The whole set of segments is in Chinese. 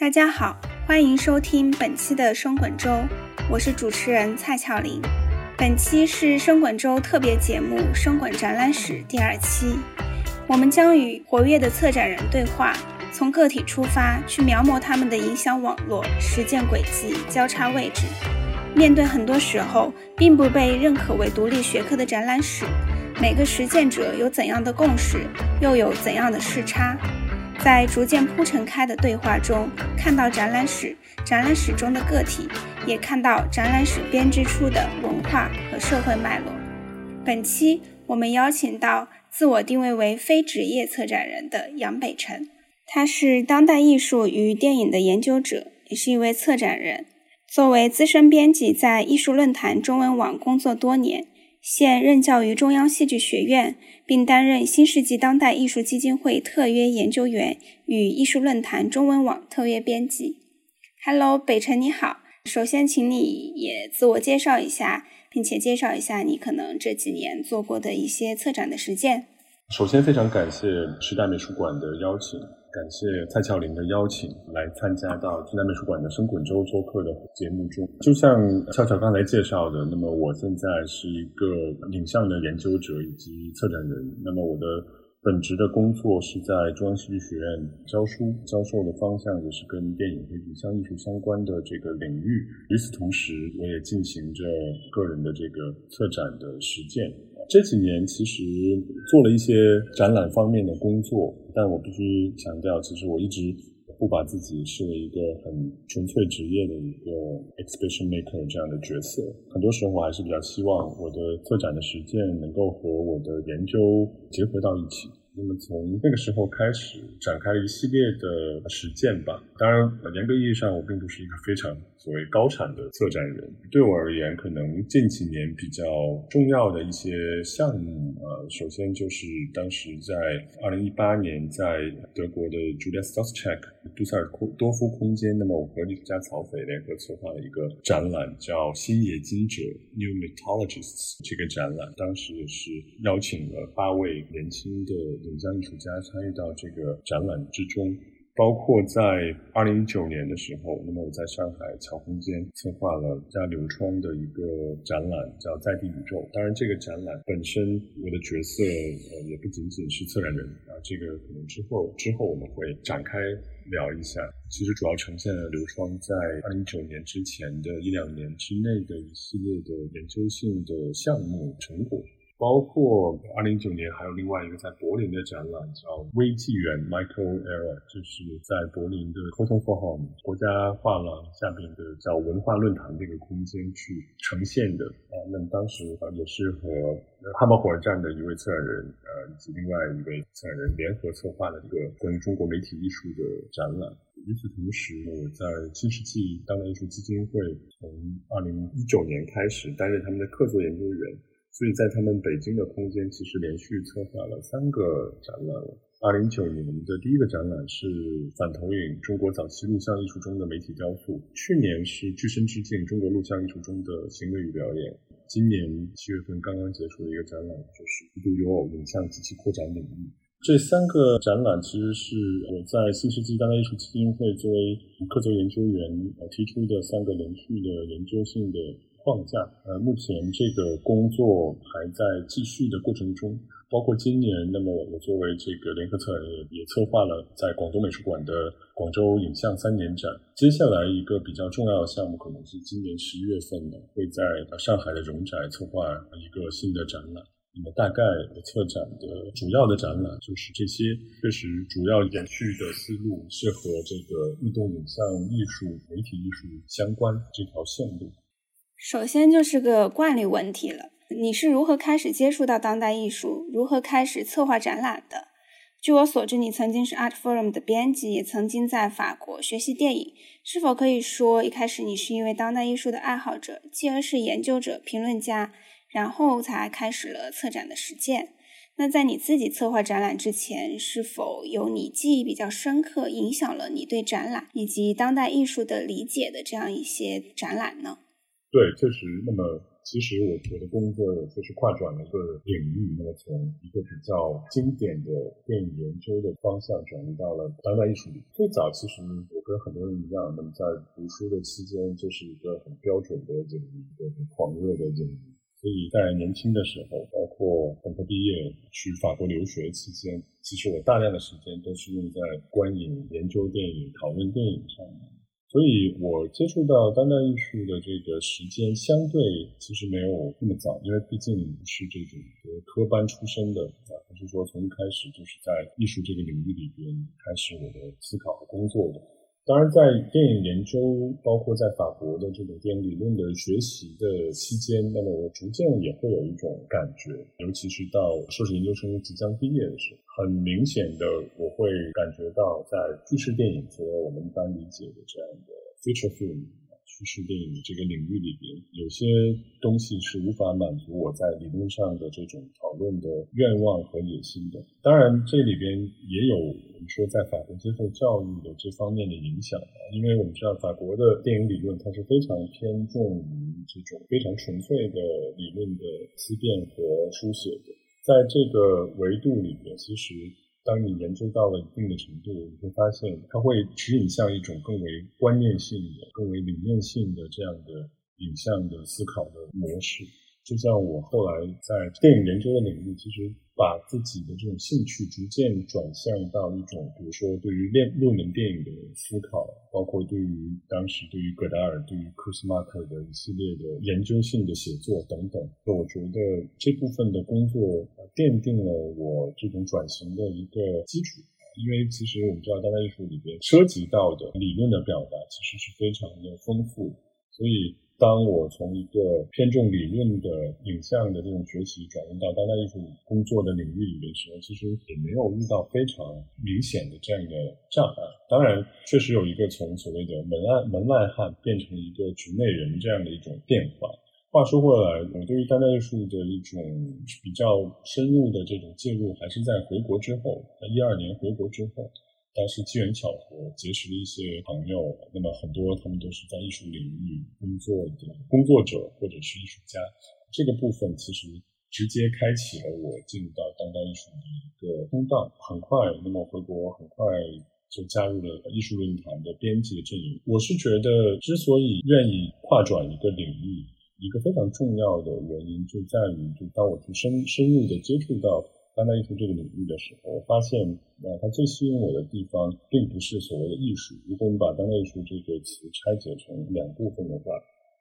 大家好，欢迎收听本期的生滚周，我是主持人蔡巧玲。本期是生滚周特别节目《生滚展览史》第二期，我们将与活跃的策展人对话，从个体出发，去描摹他们的影响网络、实践轨迹、交叉位置。面对很多时候并不被认可为独立学科的展览史，每个实践者有怎样的共识，又有怎样的视差？在逐渐铺陈开的对话中，看到展览史，展览史中的个体，也看到展览史编织出的文化和社会脉络。本期我们邀请到自我定位为非职业策展人的杨北辰，他是当代艺术与电影的研究者，也是一位策展人。作为资深编辑，在艺术论坛中文网工作多年。现任教于中央戏剧学院，并担任新世纪当代艺术基金会特约研究员与艺术论坛中文网特约编辑。Hello，北辰你好。首先，请你也自我介绍一下，并且介绍一下你可能这几年做过的一些策展的实践。首先，非常感谢时代美术馆的邀请。感谢蔡俏玲的邀请，来参加到近代美术馆的生滚周做客的节目中。就像俏俏刚才介绍的，那么我现在是一个影像的研究者以及策展人。那么我的本职的工作是在中央戏剧学院教书，教授的方向也是跟电影和影像艺术相关的这个领域。与此同时，我也进行着个人的这个策展的实践。这几年其实做了一些展览方面的工作，但我必须强调，其实我一直不把自己视为一个很纯粹职业的一个 exhibition maker 这样的角色。很多时候，我还是比较希望我的策展的实践能够和我的研究结合到一起。那么从那个时候开始展开了一系列的实践吧。当然，严格意义上，我并不是一个非常所谓高产的策展人。对我而言，可能近几年比较重要的一些项目，呃，首先就是当时在二零一八年在德国的 Julia Stoschek 杜塞尔多夫空间，那么我和艺术家曹斐联合策划了一个展览，叫《新冶金者 New Metallurgists》。这个展览当时也是邀请了八位年轻的。影像艺术家参与到这个展览之中，包括在二零一九年的时候，那么我在上海桥空间策划了加流窗的一个展览，叫《在地宇宙》。当然，这个展览本身我的角色呃也不仅仅是策展人啊，这个可能之后之后我们会展开聊一下。其实主要呈现了流窗在二零一九年之前的一两年之内的一系列的研究性的项目成果。包括二零一九年还有另外一个在柏林的展览，叫《微纪元 （Michael Era）》，就是在柏林的 c o t o n f o r m 国家画廊下边的叫文化论坛这个空间去呈现的啊。那么当时也是和汉堡火车站的一位策展人呃以及另外一位策展人联合策划的一个关于中国媒体艺术的展览。与此同时，我在新世纪当代艺术基金会从二零一九年开始担任他们的客座研究员。所以在他们北京的空间，其实连续策划了三个展览。二零一九年的第一个展览是反投影中国早期录像艺术中的媒体雕塑，去年是具身之境中国录像艺术中的行为与表演，今年七月份刚刚结束的一个展览就是无独有偶影像及其扩展领域。这三个展览其实是我在新世纪当代艺术基金会作为客座研究员呃提出的三个连续的研究性的。框架，呃，目前这个工作还在继续的过程中，包括今年，那么我作为这个联合策展人，也策划了在广东美术馆的广州影像三年展。接下来一个比较重要的项目，可能是今年十一月份呢，会在上海的荣宅策划一个新的展览。那么大概策展的主要的展览就是这些，确实主要延续的思路是和这个运动影像艺术、媒体艺术相关这条线路。首先就是个惯例问题了，你是如何开始接触到当代艺术，如何开始策划展览的？据我所知，你曾经是 Art Forum 的编辑，也曾经在法国学习电影。是否可以说，一开始你是一位当代艺术的爱好者，继而是研究者、评论家，然后才开始了策展的实践？那在你自己策划展览之前，是否有你记忆比较深刻、影响了你对展览以及当代艺术的理解的这样一些展览呢？对，确实。那么其实我我的工作就是跨转了一个领域，那么从一个比较经典的电影研究的方向转移到了当代艺术里。最早其实我跟很多人一样，那么在读书的期间就是一个很标准的领域，一个很狂热的领域。所以在年轻的时候，包括本科毕业去法国留学期间，其实我大量的时间都是用在观影、研究电影、讨论电影上面。所以我接触到当代艺术的这个时间相对其实没有那么早，因为毕竟是这种科班出身的啊，不是说从一开始就是在艺术这个领域里边开始我的思考和工作的。当然，在电影研究，包括在法国的这种电影理论的学习的期间，那么我逐渐也会有一种感觉，尤其是到硕士研究生即将毕业的时候，很明显的我会感觉到，在叙事电影，和我们一般理解的这样的 feature film。叙事电影这个领域里边，有些东西是无法满足我在理论上的这种讨论的愿望和野心的。当然，这里边也有我们说在法国接受教育的这方面的影响啊，因为我们知道法国的电影理论它是非常偏重于这种非常纯粹的理论的思辨和书写的，在这个维度里边，其实。当你研究到了一定的程度，你会发现它会指引向一种更为观念性的、更为理念性的这样的影像的思考的模式。就像我后来在电影研究的领域，其实把自己的这种兴趣逐渐转向到一种，比如说对于练入门电影的思考，包括对于当时对于戈达尔、对于库斯马克的一系列的研究性的写作等等。我觉得这部分的工作。奠定了我这种转型的一个基础，因为其实我们知道当代艺术里边涉及到的理论的表达其实是非常的丰富，所以当我从一个偏重理论的影像的这种学习转入到当代艺术工作的领域里面的时候，其实也没有遇到非常明显的这样的障碍。当然，确实有一个从所谓的门外门外汉变成一个局内人这样的一种变化。话说回来，我对于当代艺术的一种比较深入的这种介入，还是在回国之后，在一二年回国之后，当时机缘巧合结识了一些朋友，那么很多他们都是在艺术领域工作的工作者或者是艺术家，这个部分其实直接开启了我进入到当代艺术的一个通道。很快，那么回国很快就加入了艺术论坛的编辑的阵营。我是觉得，之所以愿意跨转一个领域，一个非常重要的原因就在于，就当我去深深入的接触到当代艺术这个领域的时候，我发现，呃，它最吸引我的地方，并不是所谓的艺术。如果你把当代艺术这个词拆解成两部分的话，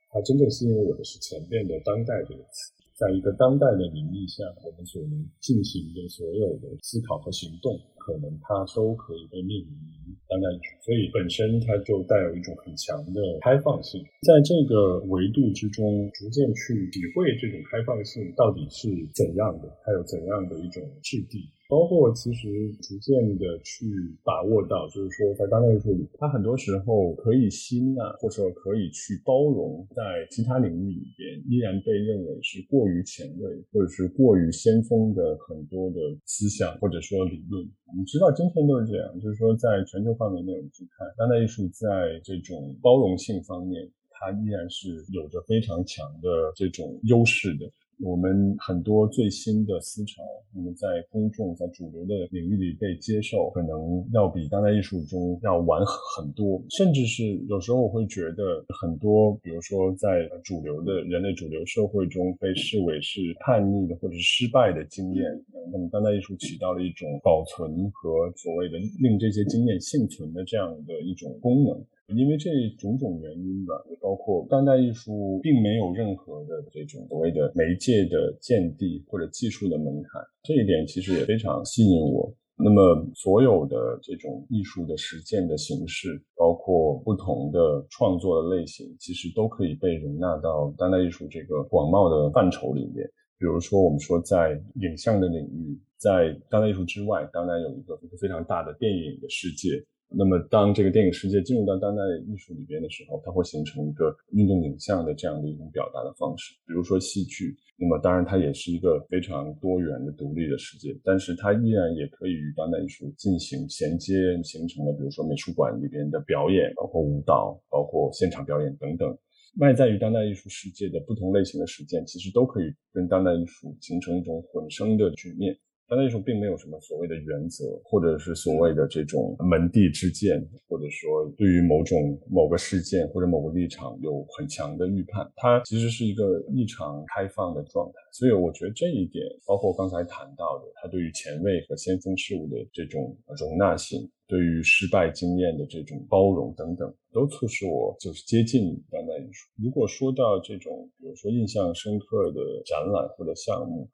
它真正吸引我的是前面的“当代”这个词。在一个当代的领域下，我们所能进行的所有的思考和行动。可能它都可以被命名为当代艺术，所以本身它就带有一种很强的开放性。在这个维度之中，逐渐去体会这种开放性到底是怎样的，它有怎样的一种质地。包括其实逐渐的去把握到，就是说在当代艺术里，它很多时候可以吸纳或者可以去包容，在其他领域里边依然被认为是过于前卫或者是过于先锋的很多的思想或者说理论。我们知道今天都是这样，就是说在全球范围内我们去看当代艺术在这种包容性方面，它依然是有着非常强的这种优势的。我们很多最新的思潮，我们在公众在主流的领域里被接受，可能要比当代艺术中要晚很多，甚至是有时候我会觉得很多，比如说在主流的人类主流社会中被视为是叛逆的或者是失败的经验，那么当代艺术起到了一种保存和所谓的令这些经验幸存的这样的一种功能。因为这种种原因吧，也包括当代艺术并没有任何的这种所谓的媒介的见地或者技术的门槛，这一点其实也非常吸引我。那么，所有的这种艺术的实践的形式，包括不同的创作的类型，其实都可以被容纳到当代艺术这个广袤的范畴里面。比如说，我们说在影像的领域，在当代艺术之外，当然有一个非常大的电影的世界。那么，当这个电影世界进入到当代艺术里边的时候，它会形成一个运动影像的这样的一种表达的方式。比如说戏剧，那么当然它也是一个非常多元的独立的世界，但是它依然也可以与当代艺术进行衔接，形成了比如说美术馆里边的表演，包括舞蹈，包括现场表演等等。外在于当代艺术世界的不同类型的实践，其实都可以跟当代艺术形成一种混生的局面。当代艺术并没有什么所谓的原则，或者是所谓的这种门第之见，或者说对于某种某个事件或者某个立场有很强的预判。它其实是一个异常开放的状态。所以我觉得这一点，包括刚才谈到的，它对于前卫和先锋事物的这种容纳性，对于失败经验的这种包容等等，都促使我就是接近当代艺术。如果说到这种，比如说印象深刻的展览或者项目。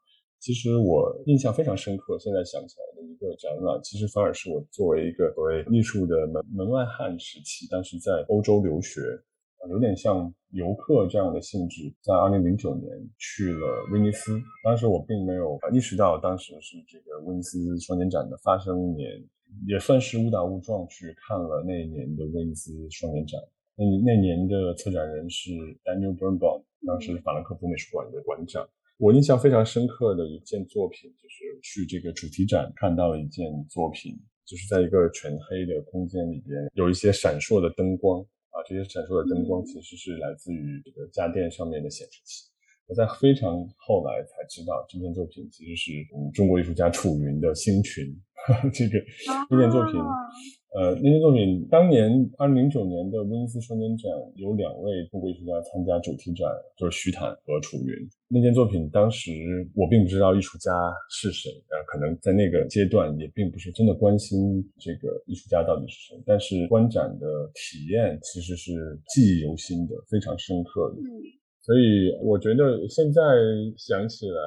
其实我印象非常深刻，现在想起来的一个展览，其实反而是我作为一个所谓艺术的门门外汉时期，当时在欧洲留学，有点像游客这样的性质，在二零零九年去了威尼斯。当时我并没有意识到，当时是这个威尼斯双年展的发生年，也算是误打误撞去看了那一年的威尼斯双年展。那那年的策展人是 Daniel b u r n b a u m 当时法兰克福美术馆的馆长。我印象非常深刻的一件作品，就是去这个主题展看到了一件作品，就是在一个全黑的空间里边，有一些闪烁的灯光啊，这些闪烁的灯光其实是来自于这个家电上面的显示器。我在非常后来才知道，这件作品其实是嗯中国艺术家楚云的星群，这个这件作品。呃，那件作品当年二零零九年的威尼斯双年展有两位中国艺术家参加主题展，就是徐坦和楚云。那件作品当时我并不知道艺术家是谁，呃，可能在那个阶段也并不是真的关心这个艺术家到底是谁。但是观展的体验其实是记忆犹新的，非常深刻的。所以我觉得现在想起来，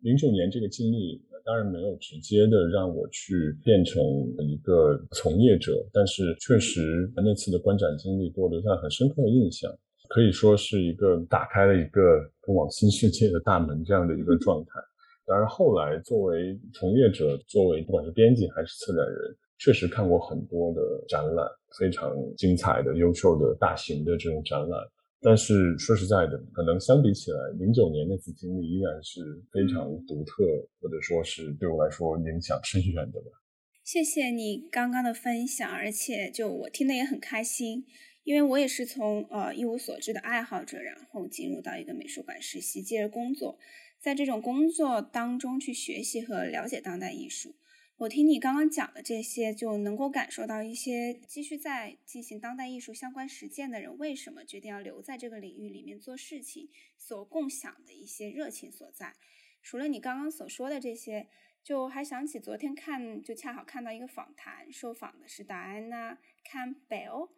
零九年这个经历。当然没有直接的让我去变成一个从业者，但是确实那次的观展经历给我留下很深刻的印象，可以说是一个打开了一个通往新世界的大门这样的一个状态。当然后来作为从业者，作为不管是编辑还是策展人，确实看过很多的展览，非常精彩的、优秀的大型的这种展览。但是说实在的，可能相比起来，零九年那次经历依然是非常独特，或者说是对我来说影响深远的吧。谢谢你刚刚的分享，而且就我听的也很开心，因为我也是从呃一无所知的爱好者，然后进入到一个美术馆实习，接着工作，在这种工作当中去学习和了解当代艺术。我听你刚刚讲的这些，就能够感受到一些继续在进行当代艺术相关实践的人，为什么决定要留在这个领域里面做事情，所共享的一些热情所在。除了你刚刚所说的这些，就还想起昨天看，就恰好看到一个访谈，受访的是达安娜·坎贝尔，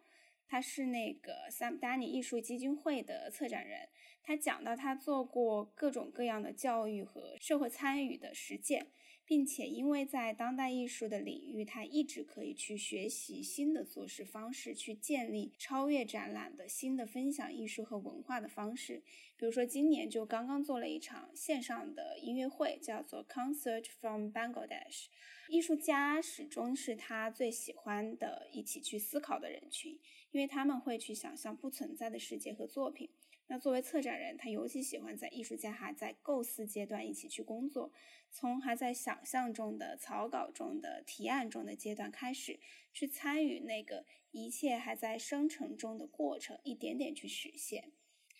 他是那个 Sam Danny 艺术基金会的策展人，他讲到他做过各种各样的教育和社会参与的实践。并且，因为在当代艺术的领域，他一直可以去学习新的做事方式，去建立超越展览的新的分享艺术和文化的方式。比如说，今年就刚刚做了一场线上的音乐会，叫做 Concert from Bangladesh。艺术家始终是他最喜欢的一起去思考的人群，因为他们会去想象不存在的世界和作品。那作为策展人，他尤其喜欢在艺术家还在构思阶段一起去工作，从还在想象中的草稿中的提案中的阶段开始，去参与那个一切还在生成中的过程，一点点去实现。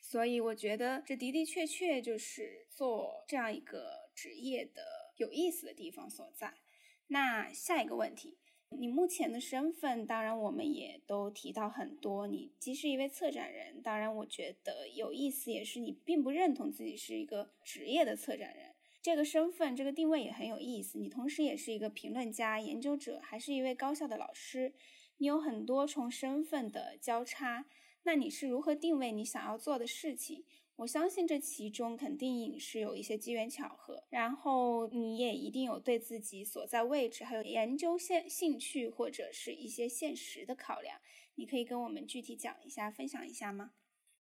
所以我觉得这的的确确就是做这样一个职业的有意思的地方所在。那下一个问题。你目前的身份，当然我们也都提到很多。你既是一位策展人，当然我觉得有意思，也是你并不认同自己是一个职业的策展人。这个身份，这个定位也很有意思。你同时也是一个评论家、研究者，还是一位高校的老师。你有很多重身份的交叉，那你是如何定位你想要做的事情？我相信这其中肯定是有一些机缘巧合，然后你也一定有对自己所在位置还有研究兴兴趣或者是一些现实的考量，你可以跟我们具体讲一下，分享一下吗？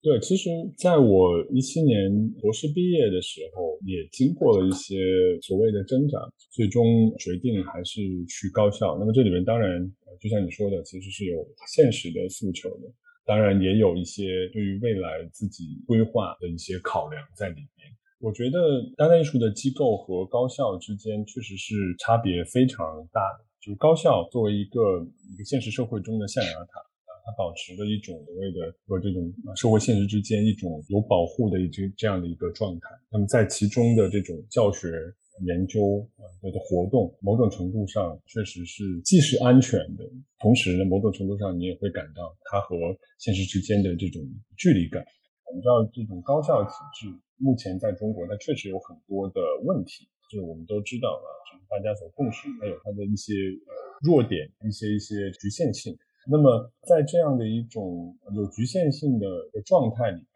对，其实在我一七年博士毕业的时候，也经过了一些所谓的挣扎，最终决定还是去高校。那么这里面当然，就像你说的，其实是有现实的诉求的。当然也有一些对于未来自己规划的一些考量在里面。我觉得当代艺术的机构和高校之间确实是差别非常大的。就是高校作为一个一个现实社会中的象牙塔啊，它保持着一种所谓的和这种社会现实之间一种有保护的一这这样的一个状态。那么在其中的这种教学研究啊的活动，某种程度上确实是既是安全的，同时呢，某种程度上你也会感到它和现实之间的这种距离感。我们知道这种高校体制目前在中国，它确实有很多的问题，就是我们都知道啊，就是大家所共识，它有它的一些弱点，一些一些局限性。那么在这样的一种有局限性的状态里面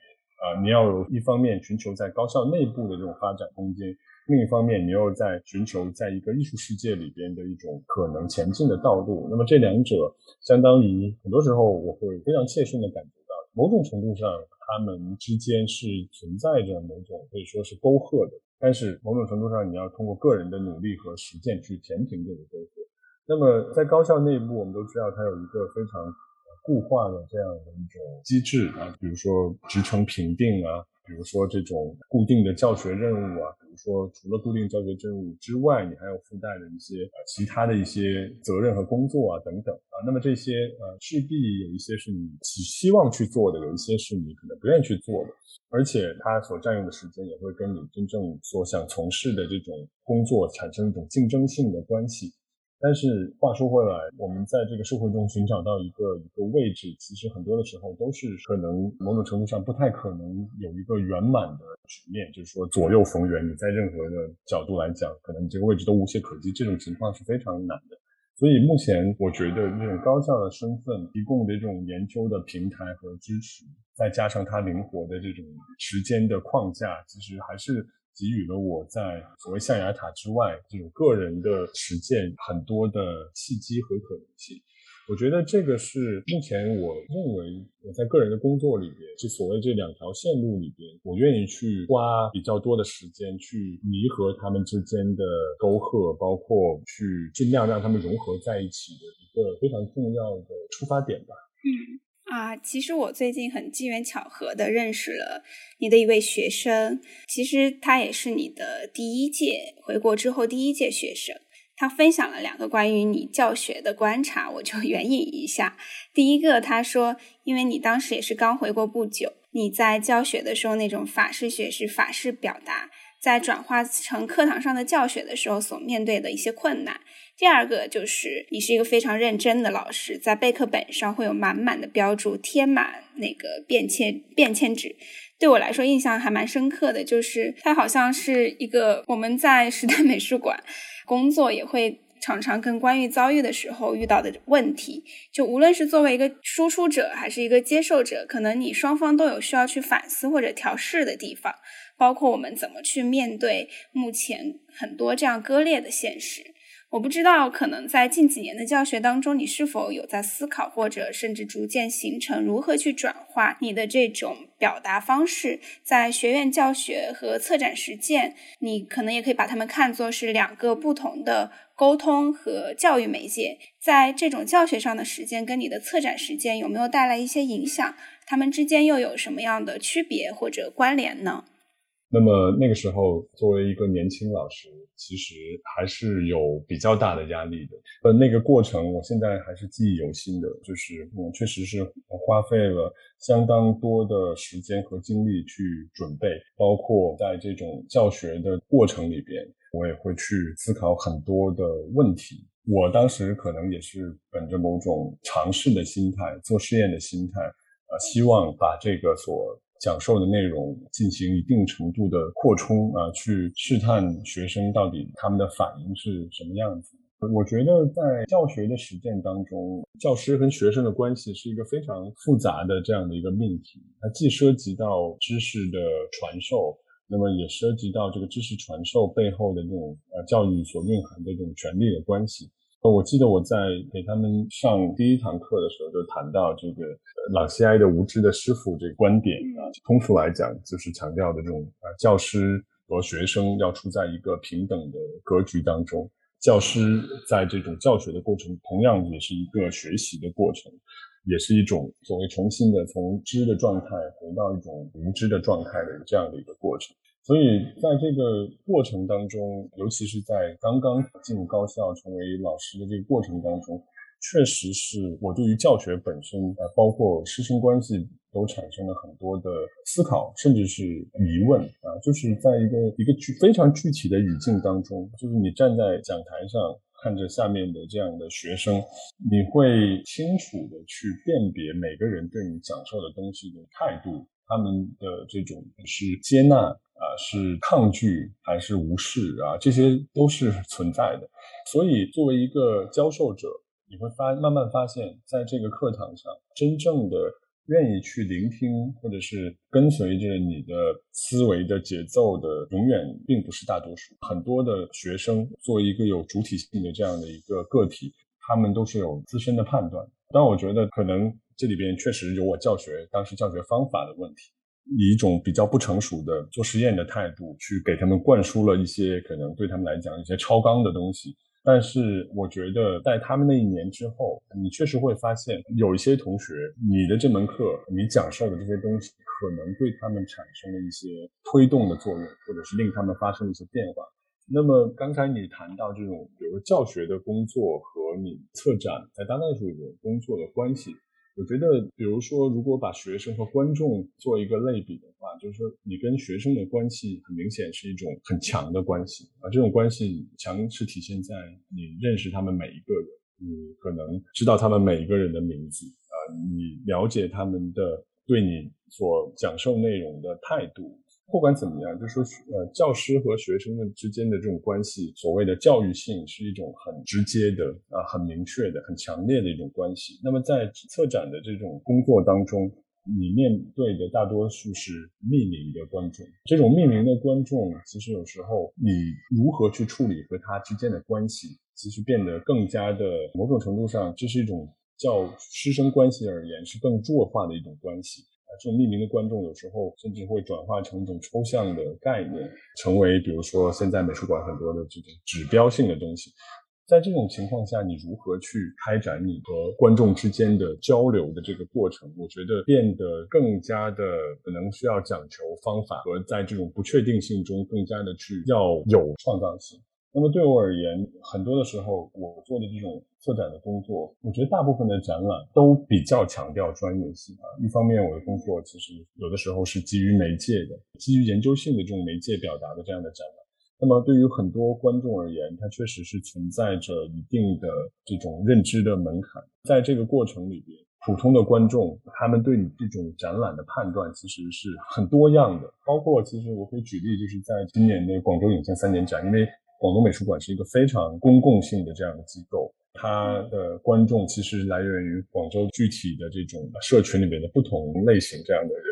啊，你要有一方面寻求在高校内部的这种发展空间，另一方面你又在寻求在一个艺术世界里边的一种可能前进的道路。那么这两者相当于很多时候我会非常切身的感觉到，某种程度上。他们之间是存在着某种可以说是沟壑的，但是某种程度上，你要通过个人的努力和实践去填平这个沟壑。那么在高校内部，我们都知道它有一个非常固化的这样的一种机制啊，比如说职称评定啊。比如说这种固定的教学任务啊，比如说除了固定教学任务之外，你还有附带的一些呃其他的一些责任和工作啊等等啊。那么这些呃势必有一些是你希希望去做的，有一些是你可能不愿意去做的，而且它所占用的时间也会跟你真正所想从事的这种工作产生一种竞争性的关系。但是话说回来，我们在这个社会中寻找到一个一个位置，其实很多的时候都是可能某种程度上不太可能有一个圆满的局面，就是说左右逢源。你在任何的角度来讲，可能你这个位置都无懈可击，这种情况是非常难的。所以目前我觉得那种高校的身份提供的这种研究的平台和支持，再加上它灵活的这种时间的框架，其实还是。给予了我在所谓象牙塔之外这种个人的实践很多的契机和可能性。我觉得这个是目前我认为我在个人的工作里边，就所谓这两条线路里边，我愿意去花比较多的时间去弥合他们之间的沟壑，包括去尽量让他们融合在一起的一个非常重要的出发点吧。嗯。啊，其实我最近很机缘巧合的认识了你的一位学生，其实他也是你的第一届回国之后第一届学生。他分享了两个关于你教学的观察，我就 援引一下。第一个，他说，因为你当时也是刚回国不久，你在教学的时候那种法式学识、法式表达，在转化成课堂上的教学的时候所面对的一些困难。第二个就是你是一个非常认真的老师，在备课本上会有满满的标注，贴满那个便签便签纸。对我来说印象还蛮深刻的，就是它好像是一个我们在时代美术馆工作也会常常跟关于遭遇的时候遇到的问题。就无论是作为一个输出者还是一个接受者，可能你双方都有需要去反思或者调试的地方，包括我们怎么去面对目前很多这样割裂的现实。我不知道，可能在近几年的教学当中，你是否有在思考，或者甚至逐渐形成如何去转化你的这种表达方式，在学院教学和策展实践，你可能也可以把它们看作是两个不同的沟通和教育媒介，在这种教学上的实践跟你的策展实践有没有带来一些影响？它们之间又有什么样的区别或者关联呢？那么那个时候，作为一个年轻老师，其实还是有比较大的压力的。呃，那个过程，我现在还是记忆犹新的。就是我确实是花费了相当多的时间和精力去准备，包括在这种教学的过程里边，我也会去思考很多的问题。我当时可能也是本着某种尝试的心态，做试验的心态，呃，希望把这个所。讲授的内容进行一定程度的扩充啊，去试探学生到底他们的反应是什么样子。我觉得在教学的实践当中，教师跟学生的关系是一个非常复杂的这样的一个命题。它既涉及到知识的传授，那么也涉及到这个知识传授背后的这种呃教育所蕴含的这种权力的关系。我记得我在给他们上第一堂课的时候，就谈到这个朗西埃的无知的师傅这个观点啊。通俗来讲，就是强调的这种啊，教师和学生要处在一个平等的格局当中。教师在这种教学的过程，同样也是一个学习的过程，也是一种所谓重新的从知的状态回到一种无知的状态的这样的一个过程。所以，在这个过程当中，尤其是在刚刚进入高校成为老师的这个过程当中，确实是我对于教学本身，呃，包括师生关系，都产生了很多的思考，甚至是疑问啊。就是在一个一个具非常具体的语境当中，就是你站在讲台上。看着下面的这样的学生，你会清楚的去辨别每个人对你讲授的东西的态度，他们的这种是接纳啊，是抗拒还是无视啊，这些都是存在的。所以，作为一个教授者，你会发慢慢发现，在这个课堂上，真正的。愿意去聆听，或者是跟随着你的思维的节奏的，永远并不是大多数。很多的学生作为一个有主体性的这样的一个个体，他们都是有自身的判断。但我觉得，可能这里边确实有我教学当时教学方法的问题，以一种比较不成熟的做实验的态度，去给他们灌输了一些可能对他们来讲一些超纲的东西。但是我觉得，在他们那一年之后，你确实会发现，有一些同学，你的这门课，你讲授的这些东西，可能对他们产生了一些推动的作用，或者是令他们发生了一些变化。那么刚才你谈到这种，比如教学的工作和你策展在当代艺术里工作的关系。我觉得，比如说，如果把学生和观众做一个类比的话，就是说，你跟学生的关系很明显是一种很强的关系啊。这种关系强是体现在你认识他们每一个人，你可能知道他们每一个人的名字啊，你了解他们的对你所讲授内容的态度。不管怎么样，就是说呃，教师和学生们之间的这种关系，所谓的教育性是一种很直接的啊，很明确的、很强烈的一种关系。那么在策展的这种工作当中，你面对的大多数是匿名的观众。这种匿名的观众，其实有时候你如何去处理和他之间的关系，其实变得更加的某种程度上，这是一种较师生关系而言是更弱化的一种关系。这种匿名的观众有时候甚至会转化成一种抽象的概念，成为比如说现在美术馆很多的这种指标性的东西。在这种情况下，你如何去开展你和观众之间的交流的这个过程？我觉得变得更加的可能需要讲求方法，和在这种不确定性中更加的去要有创造性。那么对我而言，很多的时候我做的这种策展的工作，我觉得大部分的展览都比较强调专业性啊。一方面，我的工作其实有的时候是基于媒介的，基于研究性的这种媒介表达的这样的展览。那么对于很多观众而言，它确实是存在着一定的这种认知的门槛。在这个过程里边，普通的观众他们对你这种展览的判断其实是很多样的。包括其实我可以举例，就是在今年的广州影像三年展，因为广东美术馆是一个非常公共性的这样的机构，它的观众其实来源于广州具体的这种社群里面的不同类型这样的人。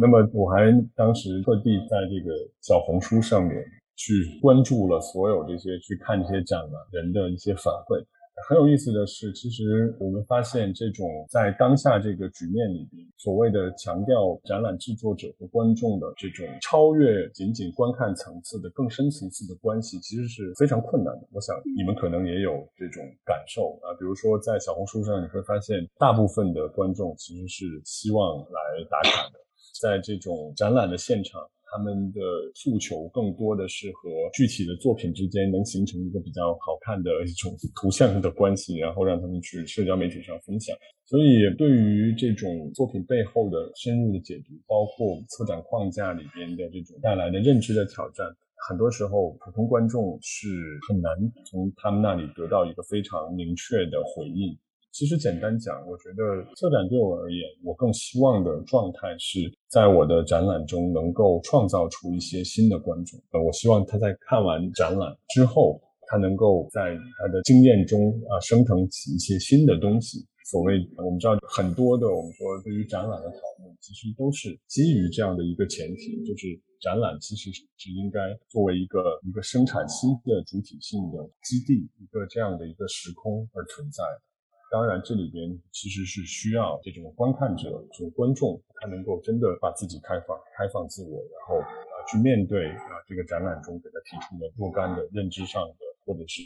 那么我还当时特地在这个小红书上面去关注了所有这些去看这些展览人的一些反馈。很有意思的是，其实我们发现，这种在当下这个局面里边，所谓的强调展览制作者和观众的这种超越仅仅观看层次的更深层次的关系，其实是非常困难的。我想你们可能也有这种感受啊，比如说在小红书上，你会发现大部分的观众其实是希望来打卡的，在这种展览的现场。他们的诉求更多的是和具体的作品之间能形成一个比较好看的一种图像的关系，然后让他们去社交媒体上分享。所以，对于这种作品背后的深入的解读，包括策展框架里边的这种带来的认知的挑战，很多时候普通观众是很难从他们那里得到一个非常明确的回应。其实简单讲，我觉得策展对我而言，我更希望的状态是在我的展览中能够创造出一些新的观众。呃，我希望他在看完展览之后，他能够在他的经验中啊生成起一些新的东西。所谓我们知道很多的，我们说对于展览的讨论，其实都是基于这样的一个前提，就是展览其实是应该作为一个一个生产新的主体性的基地，一个这样的一个时空而存在的。当然，这里边其实是需要这种观看者、这种观众，他能够真的把自己开放、开放自我，然后啊去面对啊这个展览中给他提出的若干的认知上的或者是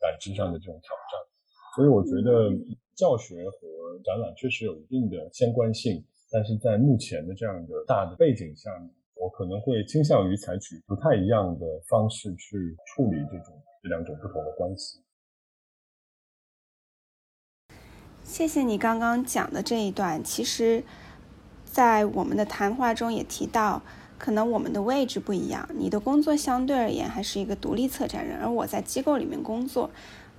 感知上的这种挑战。所以，我觉得教学和展览确实有一定的相关性，但是在目前的这样的大的背景下，我可能会倾向于采取不太一样的方式去处理这种这两种不同的关系。谢谢你刚刚讲的这一段。其实，在我们的谈话中也提到，可能我们的位置不一样。你的工作相对而言还是一个独立策展人，而我在机构里面工作，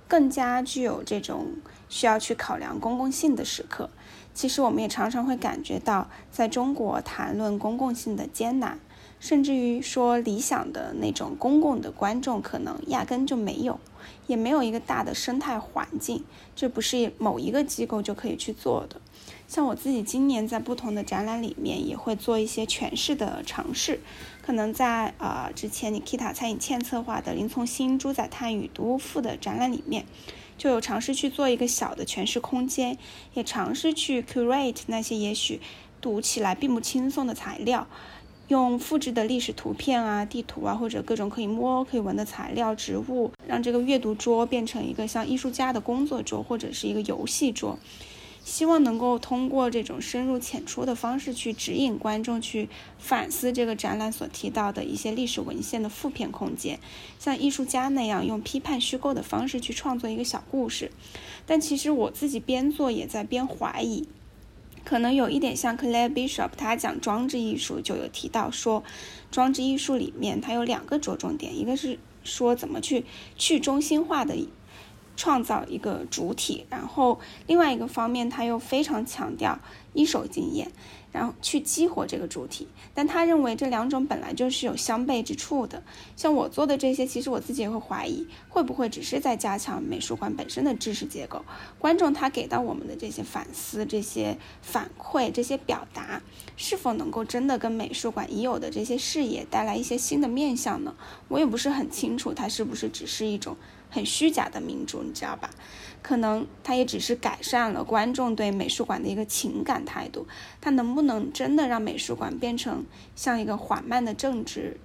更加具有这种需要去考量公共性的时刻。其实，我们也常常会感觉到，在中国谈论公共性的艰难。甚至于说理想的那种公共的观众可能压根就没有，也没有一个大的生态环境，这不是某一个机构就可以去做的。像我自己今年在不同的展览里面也会做一些诠释的尝试，可能在呃之前你 Kita 餐饮欠策划的林从新《猪仔探与毒物赋》的展览里面，就有尝试去做一个小的诠释空间，也尝试去 curate 那些也许读起来并不轻松的材料。用复制的历史图片啊、地图啊，或者各种可以摸、可以闻的材料、植物，让这个阅读桌变成一个像艺术家的工作桌，或者是一个游戏桌。希望能够通过这种深入浅出的方式去指引观众去反思这个展览所提到的一些历史文献的负片空间，像艺术家那样用批判虚构的方式去创作一个小故事。但其实我自己边做也在边怀疑。可能有一点像 Claire Bishop，他讲装置艺术就有提到说，装置艺术里面它有两个着重点，一个是说怎么去去中心化的创造一个主体，然后另外一个方面他又非常强调一手经验。然后去激活这个主体，但他认为这两种本来就是有相悖之处的。像我做的这些，其实我自己也会怀疑，会不会只是在加强美术馆本身的知识结构？观众他给到我们的这些反思、这些反馈、这些表达，是否能够真的跟美术馆已有的这些视野带来一些新的面向呢？我也不是很清楚，它是不是只是一种很虚假的民主，你知道吧？可能它也只是改善了观众对美术馆的一个情感态度，它能不能真的让美术馆变成像一个缓慢的政治，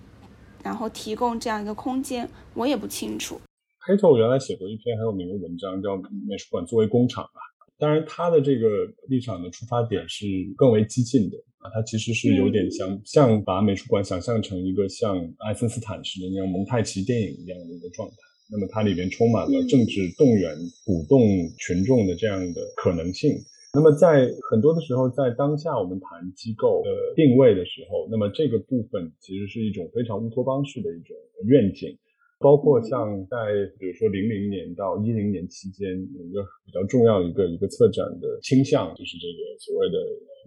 然后提供这样一个空间，我也不清楚。黑头原来写过一篇很有名的文章，叫《美术馆作为工厂》吧。当然，他的这个立场的出发点是更为激进的啊，他其实是有点像像把美术馆想象成一个像爱森斯坦式的那样蒙太奇电影一样的一个状态。那么它里面充满了政治动员、鼓动群众的这样的可能性。那么在很多的时候，在当下我们谈机构的定位的时候，那么这个部分其实是一种非常乌托邦式的一种愿景。包括像在比如说零零年到一零年期间，有一个比较重要的一个一个策展的倾向，就是这个所谓的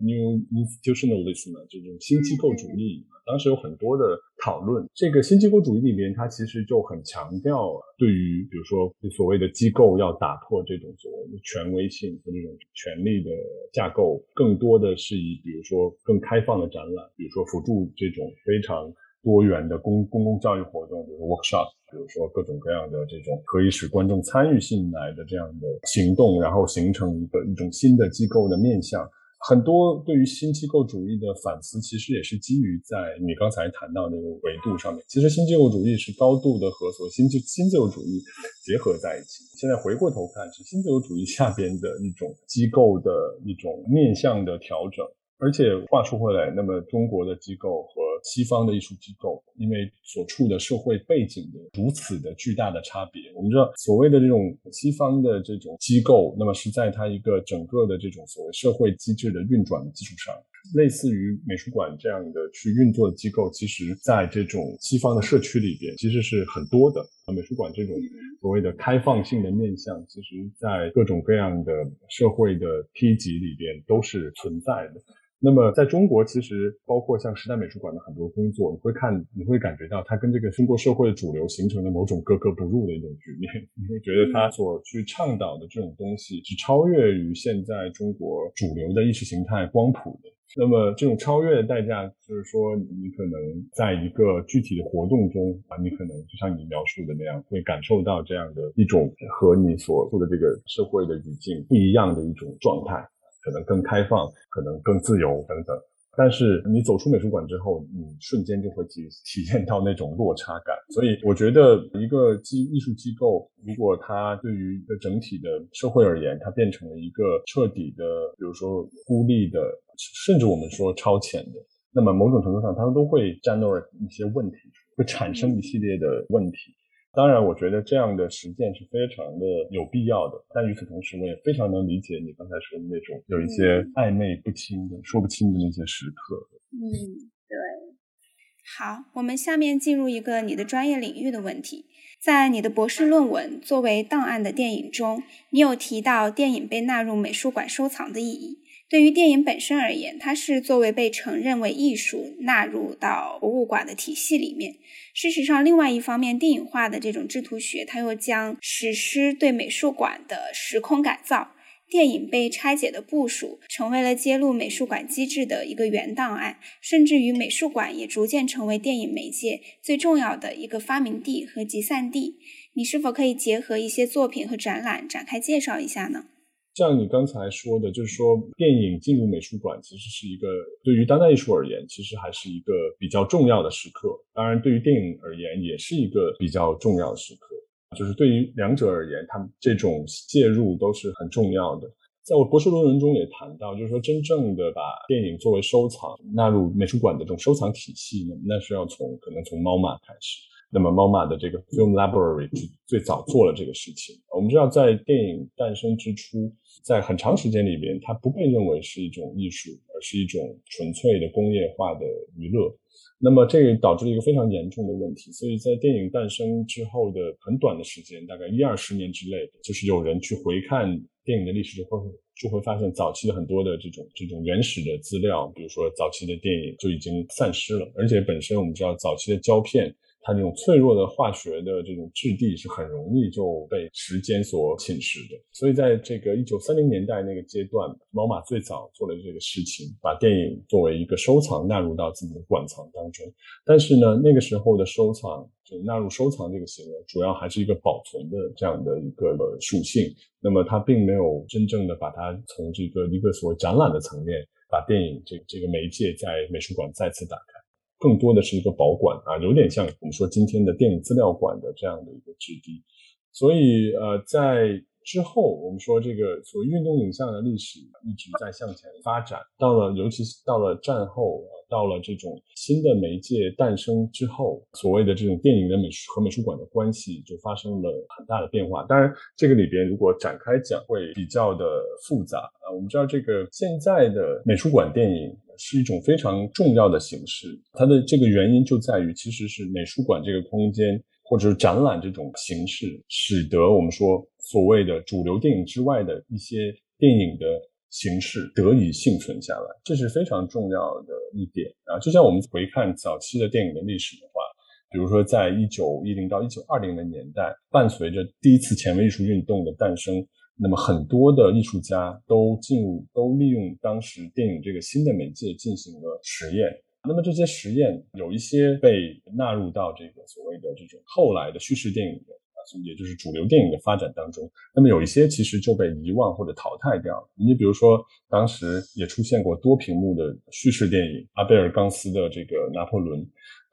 New Institutionalism，这种新机构主义。当时有很多的讨论，这个新机构主义里面，它其实就很强调对于，比如说所谓的机构要打破这种所谓的权威性和这种权力的架构，更多的是以比如说更开放的展览，比如说辅助这种非常多元的公公共教育活动，比如 workshop，比如说各种各样的这种可以使观众参与进来的这样的行动，然后形成一个一种新的机构的面向。很多对于新机构主义的反思，其实也是基于在你刚才谈到那个维度上面。其实新机构主义是高度的和所新新自由主义结合在一起。现在回过头看，是新自由主义下边的一种机构的一种面向的调整。而且话说回来，那么中国的机构和西方的艺术机构，因为所处的社会背景的如此的巨大的差别，我们知道所谓的这种西方的这种机构，那么是在它一个整个的这种所谓社会机制的运转的基础上，类似于美术馆这样的去运作的机构，其实在这种西方的社区里边其实是很多的。美术馆这种所谓的开放性的面向，其实在各种各样的社会的梯级里边都是存在的。那么，在中国，其实包括像时代美术馆的很多工作，你会看，你会感觉到它跟这个中国社会的主流形成的某种格格不入的一种局面。你会觉得它所去倡导的这种东西是超越于现在中国主流的意识形态光谱的。那么，这种超越的代价，就是说，你可能在一个具体的活动中啊，你可能就像你描述的那样，会感受到这样的一种和你所处的这个社会的语境不一样的一种状态。可能更开放，可能更自由等等，但是你走出美术馆之后，你瞬间就会体体验到那种落差感。所以我觉得，一个机艺术机构，如果它对于一个整体的社会而言，它变成了一个彻底的，比如说孤立的，甚至我们说超前的，那么某种程度上，它们都会 generate 一些问题，会产生一系列的问题。当然，我觉得这样的实践是非常的有必要的。但与此同时，我也非常能理解你刚才说的那种有一些暧昧不清的、说不清的那些时刻。嗯，对。好，我们下面进入一个你的专业领域的问题。在你的博士论文作为档案的电影中，你有提到电影被纳入美术馆收藏的意义。对于电影本身而言，它是作为被承认为艺术纳入到博物馆的体系里面。事实上，另外一方面，电影化的这种制图学，它又将实施对美术馆的时空改造。电影被拆解的部署，成为了揭露美术馆机制的一个原档案，甚至于美术馆也逐渐成为电影媒介最重要的一个发明地和集散地。你是否可以结合一些作品和展览展开介绍一下呢？像你刚才说的，就是说电影进入美术馆，其实是一个对于当代艺术而言，其实还是一个比较重要的时刻。当然，对于电影而言，也是一个比较重要的时刻。就是对于两者而言，他们这种介入都是很重要的。在我博士论文中也谈到，就是说真正的把电影作为收藏纳入美术馆的这种收藏体系呢，那是要从可能从猫马开始。那么，Moma 的这个 Film Library 最早做了这个事情。我们知道，在电影诞生之初。在很长时间里边，它不被认为是一种艺术，而是一种纯粹的工业化的娱乐。那么，这个导致了一个非常严重的问题。所以在电影诞生之后的很短的时间，大概一二十年之内，就是有人去回看电影的历史，就会就会发现早期的很多的这种这种原始的资料，比如说早期的电影就已经散失了。而且本身我们知道，早期的胶片。它这种脆弱的化学的这种质地是很容易就被时间所侵蚀的，所以在这个一九三零年代那个阶段，猫马最早做了这个事情，把电影作为一个收藏纳入到自己的馆藏当中。但是呢，那个时候的收藏就纳入收藏这个行为，主要还是一个保存的这样的一个属性。那么它并没有真正的把它从这个一个所谓展览的层面，把电影这这个媒介在美术馆再次打开。更多的是一个保管啊，有点像我们说今天的电影资料馆的这样的一个质地。所以呃，在之后我们说这个所谓运动影像的历史一直在向前发展，到了尤其是到了战后，到了这种新的媒介诞生之后，所谓的这种电影的美术和美术馆的关系就发生了很大的变化。当然，这个里边如果展开讲会比较的复杂啊。我们知道这个现在的美术馆电影。是一种非常重要的形式，它的这个原因就在于，其实是美术馆这个空间或者是展览这种形式，使得我们说所谓的主流电影之外的一些电影的形式得以幸存下来，这是非常重要的一点啊。就像我们回看早期的电影的历史的话，比如说在一九一零到一九二零的年代，伴随着第一次前卫艺术运动的诞生。那么很多的艺术家都进入，都利用当时电影这个新的媒介进行了实验。那么这些实验有一些被纳入到这个所谓的这种后来的叙事电影的啊，也就是主流电影的发展当中。那么有一些其实就被遗忘或者淘汰掉了。你比如说，当时也出现过多屏幕的叙事电影，阿贝尔冈斯的这个《拿破仑》。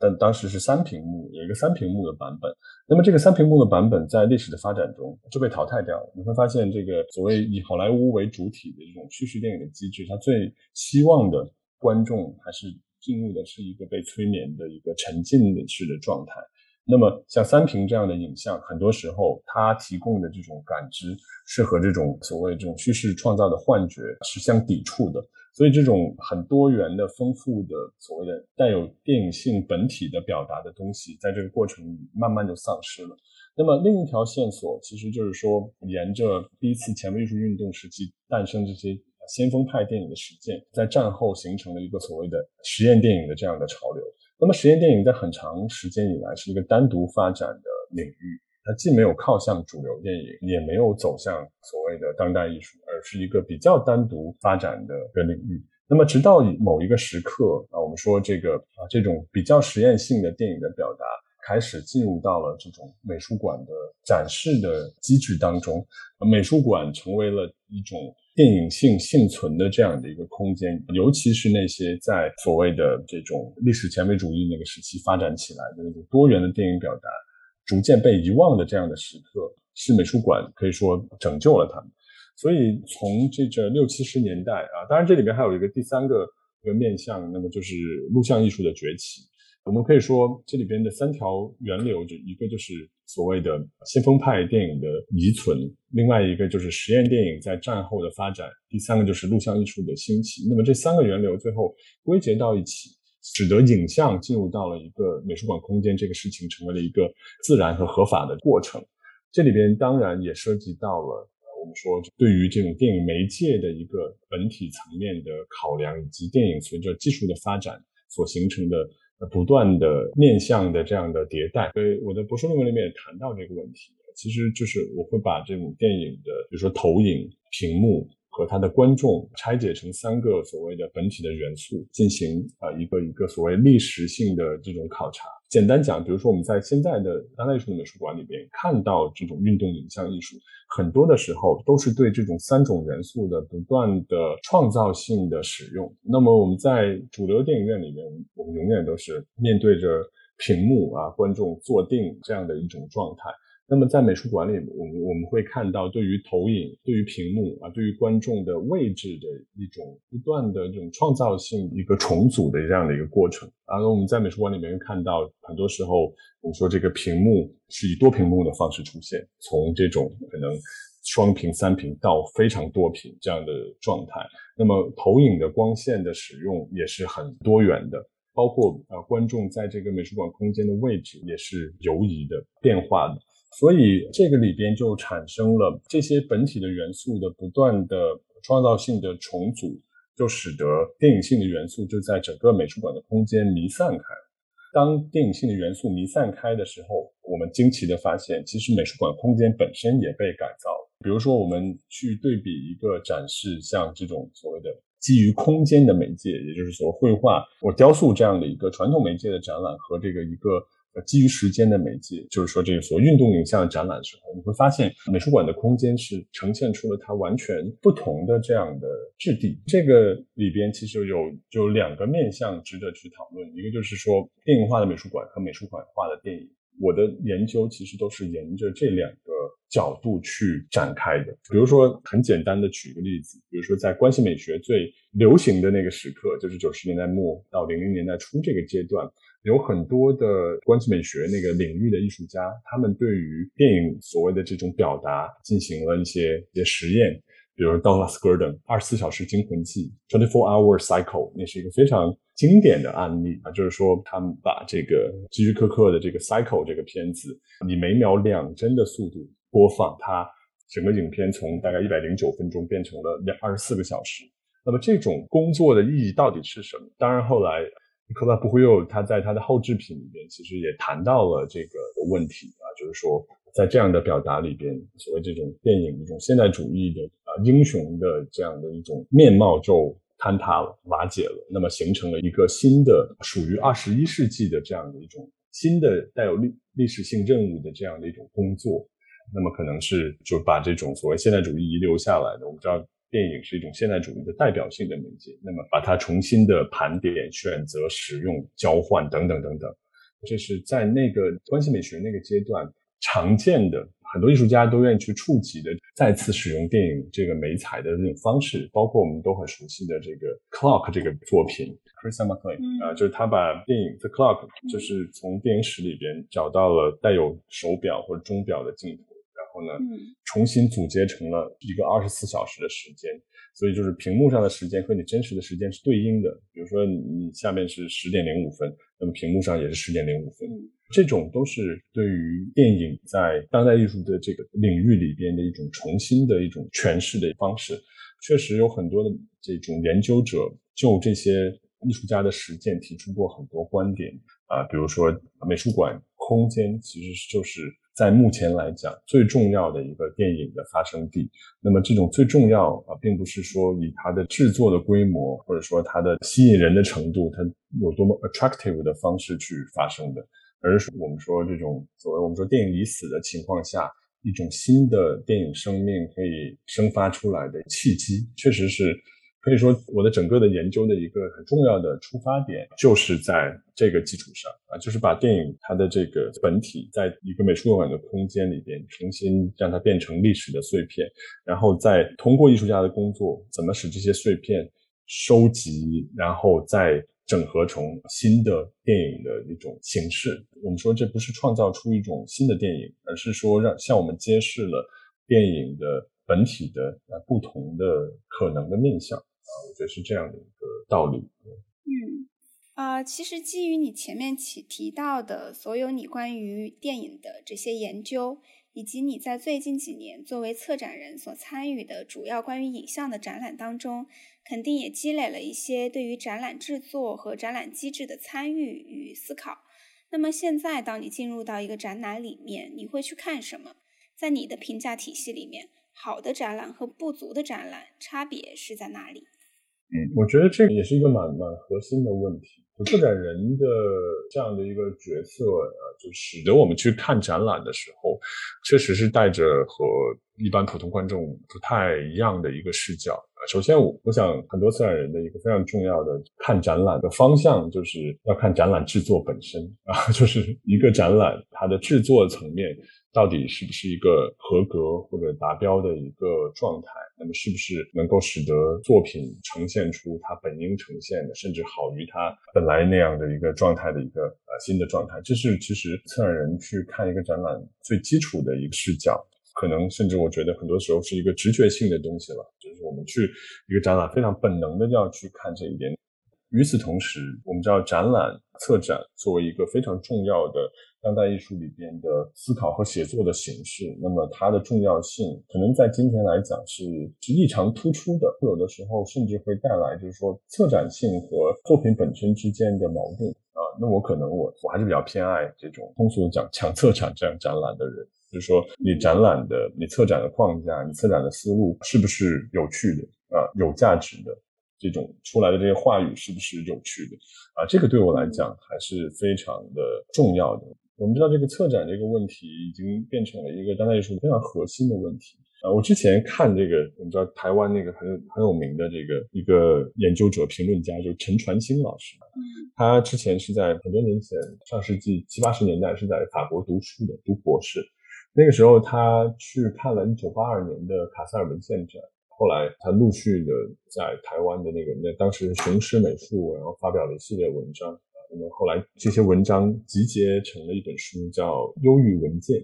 但当时是三屏幕，有一个三屏幕的版本。那么这个三屏幕的版本在历史的发展中就被淘汰掉了。你会发现，这个所谓以好莱坞为主体的这种叙事电影的机制，它最希望的观众还是进入的是一个被催眠的一个沉浸式的状态。那么像三屏这样的影像，很多时候它提供的这种感知是和这种所谓这种叙事创造的幻觉是相抵触的。所以，这种很多元的、丰富的、所谓的带有电影性本体的表达的东西，在这个过程里慢慢就丧失了。那么，另一条线索其实就是说，沿着第一次前卫艺术运动时期诞生这些先锋派电影的实践，在战后形成了一个所谓的实验电影的这样的潮流。那么，实验电影在很长时间以来是一个单独发展的领域。它既没有靠向主流电影，也没有走向所谓的当代艺术，而是一个比较单独发展的一个领域。那么，直到某一个时刻啊，我们说这个啊，这种比较实验性的电影的表达开始进入到了这种美术馆的展示的机制当中，美术馆成为了一种电影性幸存的这样的一个空间。尤其是那些在所谓的这种历史前卫主义那个时期发展起来的那种多元的电影表达。逐渐被遗忘的这样的时刻，是美术馆可以说拯救了他们。所以从这这六七十年代啊，当然这里面还有一个第三个一个面向，那么就是录像艺术的崛起。我们可以说，这里边的三条源流，就一个就是所谓的先锋派电影的遗存，另外一个就是实验电影在战后的发展，第三个就是录像艺术的兴起。那么这三个源流最后归结到一起，使得影像进入到了一个美术馆空间这个事情成为了一个自然和合法的过程。这里边当然也涉及到了我们说对于这种电影媒介的一个本体层面的考量，以及电影随着技术的发展所形成的。不断的面向的这样的迭代，所以我的博士论文里面也谈到这个问题。其实就是我会把这种电影的，比如说投影、屏幕和他的观众拆解成三个所谓的本体的元素，进行啊一个一个所谓历史性的这种考察。简单讲，比如说我们在现在的当代艺术的美术馆里边看到这种运动影像艺术，很多的时候都是对这种三种元素的不断的创造性的使用。那么我们在主流电影院里面，我们永远都是面对着屏幕啊，观众坐定这样的一种状态。那么在美术馆里，我们我们会看到对于投影、对于屏幕啊、对于观众的位置的一种不断的这种创造性一个重组的这样的一个过程。然后我们在美术馆里面看到，很多时候我们说这个屏幕是以多屏幕的方式出现，从这种可能双屏、三屏到非常多屏这样的状态。那么投影的光线的使用也是很多元的，包括呃观众在这个美术馆空间的位置也是游移的、变化的。所以这个里边就产生了这些本体的元素的不断的创造性的重组，就使得电影性的元素就在整个美术馆的空间弥散开。当电影性的元素弥散开的时候，我们惊奇的发现，其实美术馆空间本身也被改造。比如说，我们去对比一个展示，像这种所谓的基于空间的媒介，也就是说绘画或雕塑这样的一个传统媒介的展览和这个一个。基于时间的媒介，就是说这个所运动影像展览的时候，你会发现美术馆的空间是呈现出了它完全不同的这样的质地。这个里边其实有有两个面向值得去讨论，一个就是说电影化的美术馆和美术馆化的电影。我的研究其实都是沿着这两个角度去展开的。比如说，很简单的举个例子，比如说在关系美学最流行的那个时刻，就是九十年代末到零零年代初这个阶段。有很多的关系美学那个领域的艺术家，他们对于电影所谓的这种表达进行了一些一些实验，比如 Douglas Gordon《二十四小时惊魂记》（Twenty Four Hour Cycle），那是一个非常经典的案例啊，就是说他们把这个希区柯克的这个 Cycle 这个片子以每秒两帧的速度播放，它整个影片从大概一百零九分钟变成了两二十四个小时。那么这种工作的意义到底是什么？当然后来。科巴布会又他在他的后制品里边，其实也谈到了这个问题啊，就是说在这样的表达里边，所谓这种电影一种现代主义的啊英雄的这样的一种面貌就坍塌了、瓦解了，那么形成了一个新的属于二十一世纪的这样的一种新的带有历历史性任务的这样的一种工作，那么可能是就把这种所谓现代主义遗留下来的，我们知道。电影是一种现代主义的代表性的媒介，那么把它重新的盘点、选择、使用、交换等等等等，这是在那个关系美学那个阶段常见的，很多艺术家都愿意去触及的，再次使用电影这个媒材的这种方式，包括我们都很熟悉的这个《Clock》这个作品，Chris McLean 啊，就是他把电影《The Clock》就是从电影史里边找到了带有手表或者钟表的镜头。然后呢，重新组接成了一个二十四小时的时间，所以就是屏幕上的时间和你真实的时间是对应的。比如说你下面是十点零五分，那么屏幕上也是十点零五分。这种都是对于电影在当代艺术的这个领域里边的一种重新的一种诠释的方式。确实有很多的这种研究者就这些艺术家的实践提出过很多观点啊，比如说美术馆空间其实就是。在目前来讲，最重要的一个电影的发生地。那么，这种最重要啊，并不是说以它的制作的规模，或者说它的吸引人的程度，它有多么 attractive 的方式去发生的，而是我们说这种所谓我们说电影已死的情况下，一种新的电影生命可以生发出来的契机，确实是。可以说，我的整个的研究的一个很重要的出发点，就是在这个基础上啊，就是把电影它的这个本体，在一个美术馆的空间里边，重新让它变成历史的碎片，然后再通过艺术家的工作，怎么使这些碎片收集，然后再整合成新的电影的一种形式。我们说这不是创造出一种新的电影，而是说让向我们揭示了电影的本体的呃不同的可能的面向啊，我觉得是这样的一个道理。嗯，啊，其实基于你前面提提到的所有你关于电影的这些研究。以及你在最近几年作为策展人所参与的主要关于影像的展览当中，肯定也积累了一些对于展览制作和展览机制的参与与思考。那么现在，当你进入到一个展览里面，你会去看什么？在你的评价体系里面，好的展览和不足的展览差别是在哪里？嗯，我觉得这个也是一个蛮蛮核心的问题。就策展人的这样的一个角色啊，就使得我们去看展览的时候，确实是带着和一般普通观众不太一样的一个视角。首先，我我想很多策展人的一个非常重要的看展览的方向，就是要看展览制作本身 啊，就是一个展览它的制作层面到底是不是一个合格或者达标的一个状态，那么是不是能够使得作品呈现出它本应呈现的，甚至好于它本来那样的一个状态的一个呃新的状态，这是其实策展人去看一个展览最基础的一个视角。可能甚至我觉得很多时候是一个直觉性的东西了，就是我们去一个展览非常本能的就要去看这一点。与此同时，我们知道展览策展作为一个非常重要的当代艺术里边的思考和写作的形式，那么它的重要性可能在今天来讲是是异常突出的。有的时候甚至会带来就是说策展性和作品本身之间的矛盾啊。那我可能我我还是比较偏爱这种通俗的讲强策展这样展览的人。就是说，你展览的、你策展的框架、你策展的思路是不是有趣的啊？有价值的这种出来的这些话语是不是有趣的啊？这个对我来讲还是非常的重要的。我们知道，这个策展这个问题已经变成了一个当代艺术非常核心的问题啊。我之前看这个，我们知道台湾那个很很有名的这个一个研究者、评论家，就是陈传兴老师。嗯，他之前是在很多年前，上世纪七八十年代是在法国读书的，读博士。那个时候，他去看了1982年的卡塞尔文献展，后来他陆续的在台湾的那个那当时雄狮美术，然后发表了一系列文章。那么后来这些文章集结成了一本书，叫《忧郁文件》，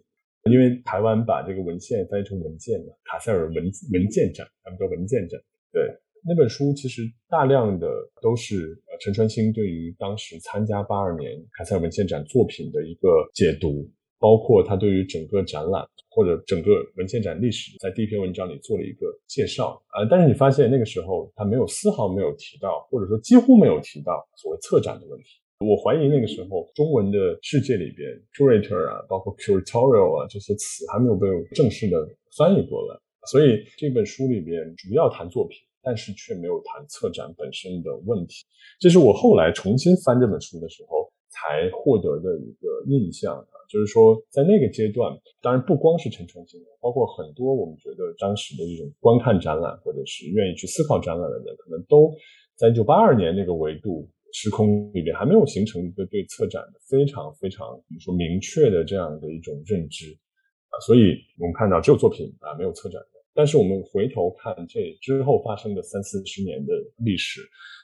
因为台湾把这个文献翻译成文件嘛，卡塞尔文文件展，他们叫文件展。对，那本书其实大量的都是陈传兴对于当时参加82年卡塞尔文献展作品的一个解读。包括他对于整个展览或者整个文献展历史，在第一篇文章里做了一个介绍啊，但是你发现那个时候他没有丝毫没有提到，或者说几乎没有提到所谓策展的问题。我怀疑那个时候中文的世界里边，curator 啊，包括 curatorial 啊这些词还没有被正式的翻译过来，所以这本书里边主要谈作品，但是却没有谈策展本身的问题。这是我后来重新翻这本书的时候才获得的一个印象。就是说，在那个阶段，当然不光是陈传兴，包括很多我们觉得当时的这种观看展览或者是愿意去思考展览的人，可能都在一九八二年那个维度时空里边还没有形成一个对策展的非常非常比如说明确的这样的一种认知啊，所以我们看到只有作品啊，没有策展的。但是我们回头看这之后发生的三四十年的历史，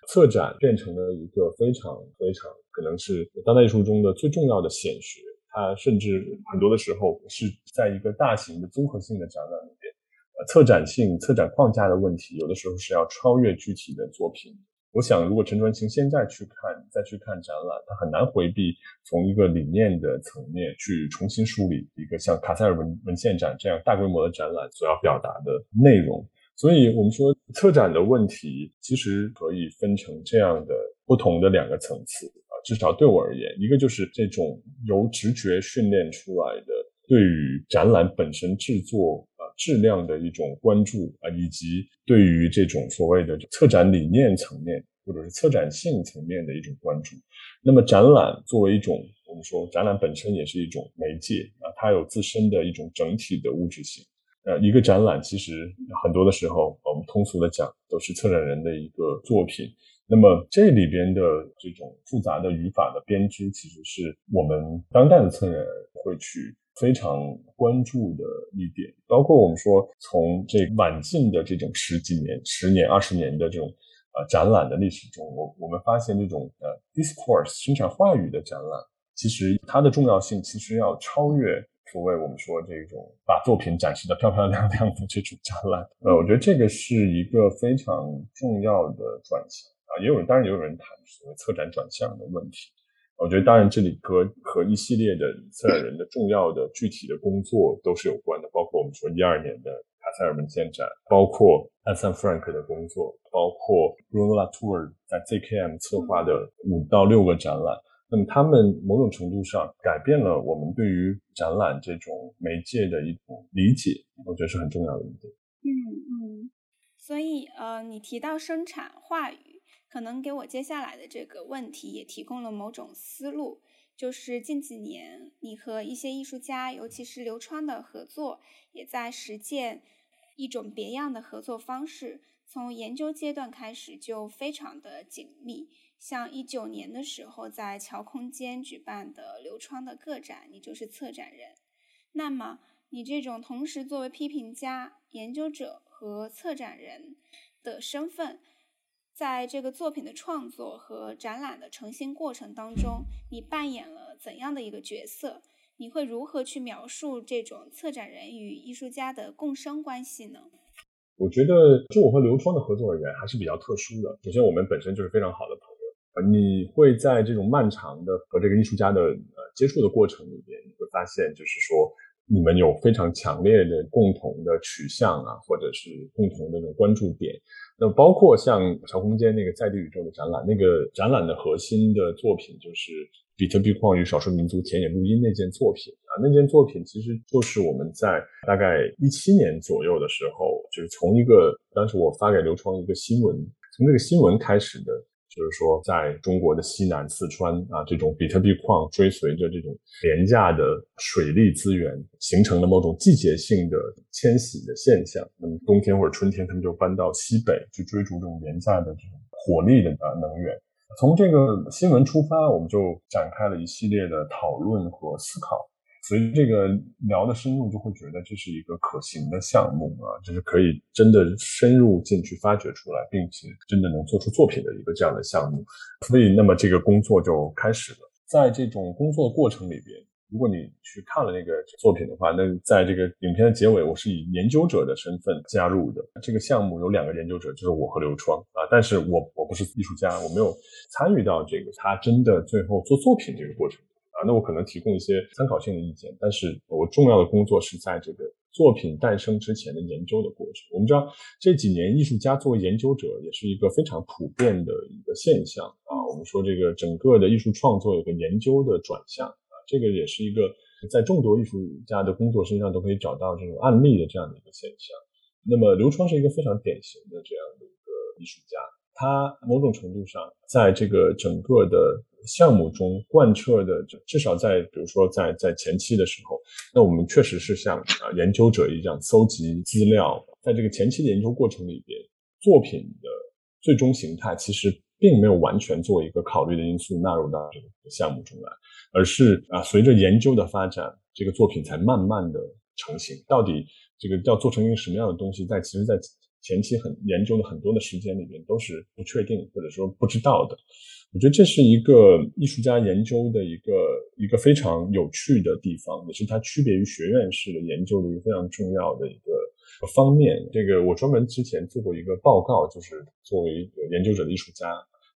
策展变成了一个非常非常可能是当代艺术中的最重要的显学。它甚至很多的时候是在一个大型的综合性的展览里边，呃，策展性、策展框架的问题，有的时候是要超越具体的作品。我想，如果陈传清现在去看、再去看展览，他很难回避从一个理念的层面去重新梳理一个像卡塞尔文文献展这样大规模的展览所要表达的内容。所以，我们说策展的问题其实可以分成这样的不同的两个层次。至少对我而言，一个就是这种由直觉训练出来的对于展览本身制作啊质量的一种关注啊，以及对于这种所谓的策展理念层面或者是策展性层面的一种关注。那么，展览作为一种我们说展览本身也是一种媒介啊，它有自身的一种整体的物质性。呃，一个展览其实很多的时候，我们通俗的讲都是策展人的一个作品。那么这里边的这种复杂的语法的编织，其实是我们当代的策展人会去非常关注的一点。包括我们说从这晚近的这种十几年、十年、二十年的这种呃展览的历史中，我我们发现这种呃 discourse 生产话语的展览，其实它的重要性其实要超越所谓我们说这种把作品展示的漂漂亮亮的这种展览。呃，我觉得这个是一个非常重要的转型啊，也有人当然也有人谈所谓策展转向的问题。我觉得当然这里和和一系列的策展人的重要的具体的工作都是有关的，包括我们说一二年的。卡塞尔文件展，包括安桑弗兰克的工作，包括 Bruno Latour 在 ZKM 策划的五到六个展览，那么他们某种程度上改变了我们对于展览这种媒介的一种理解，我觉得是很重要的一点。嗯嗯，所以呃，你提到生产话语，可能给我接下来的这个问题也提供了某种思路。就是近几年，你和一些艺术家，尤其是刘川的合作，也在实践一种别样的合作方式。从研究阶段开始就非常的紧密。像一九年的时候，在桥空间举办的刘川的个展，你就是策展人。那么，你这种同时作为批评家、研究者和策展人的身份。在这个作品的创作和展览的呈现过程当中，你扮演了怎样的一个角色？你会如何去描述这种策展人与艺术家的共生关系呢？我觉得，就我和刘川的合作而言，还是比较特殊的。首先，我们本身就是非常好的朋友。呃，你会在这种漫长的和这个艺术家的呃接触的过程里边，你会发现，就是说，你们有非常强烈的共同的取向啊，或者是共同的那种关注点。那包括像小空间那个在地宇宙的展览，那个展览的核心的作品就是比特币矿与少数民族田野录音那件作品啊，那件作品其实就是我们在大概一七年左右的时候，就是从一个当时我发给刘创一个新闻，从这个新闻开始的。就是说，在中国的西南四川啊，这种比特币矿追随着这种廉价的水利资源，形成了某种季节性的迁徙的现象。那么冬天或者春天，他们就搬到西北去追逐这种廉价的这种火力的能源。从这个新闻出发，我们就展开了一系列的讨论和思考。所以这个聊的深入，就会觉得这是一个可行的项目啊，就是可以真的深入进去发掘出来，并且真的能做出作品的一个这样的项目。所以，那么这个工作就开始了。在这种工作过程里边，如果你去看了那个作品的话，那在这个影片的结尾，我是以研究者的身份加入的。这个项目有两个研究者，就是我和刘窗啊，但是我我不是艺术家，我没有参与到这个他真的最后做作品这个过程。那我可能提供一些参考性的意见，但是我重要的工作是在这个作品诞生之前的研究的过程。我们知道这几年艺术家作为研究者也是一个非常普遍的一个现象啊。我们说这个整个的艺术创作有个研究的转向啊，这个也是一个在众多艺术家的工作身上都可以找到这种案例的这样的一个现象。那么刘川是一个非常典型的这样的一个艺术家，他某种程度上在这个整个的。项目中贯彻的，至少在比如说在在前期的时候，那我们确实是像啊研究者一样搜集资料，在这个前期的研究过程里边，作品的最终形态其实并没有完全作为一个考虑的因素纳入到这个项目中来，而是啊随着研究的发展，这个作品才慢慢的成型。到底这个要做成一个什么样的东西，在其实，在前期很研究的很多的时间里面都是不确定或者说不知道的。我觉得这是一个艺术家研究的一个一个非常有趣的地方，也是它区别于学院式的研究的一个非常重要的一个方面。这个我专门之前做过一个报告，就是作为研究者的艺术家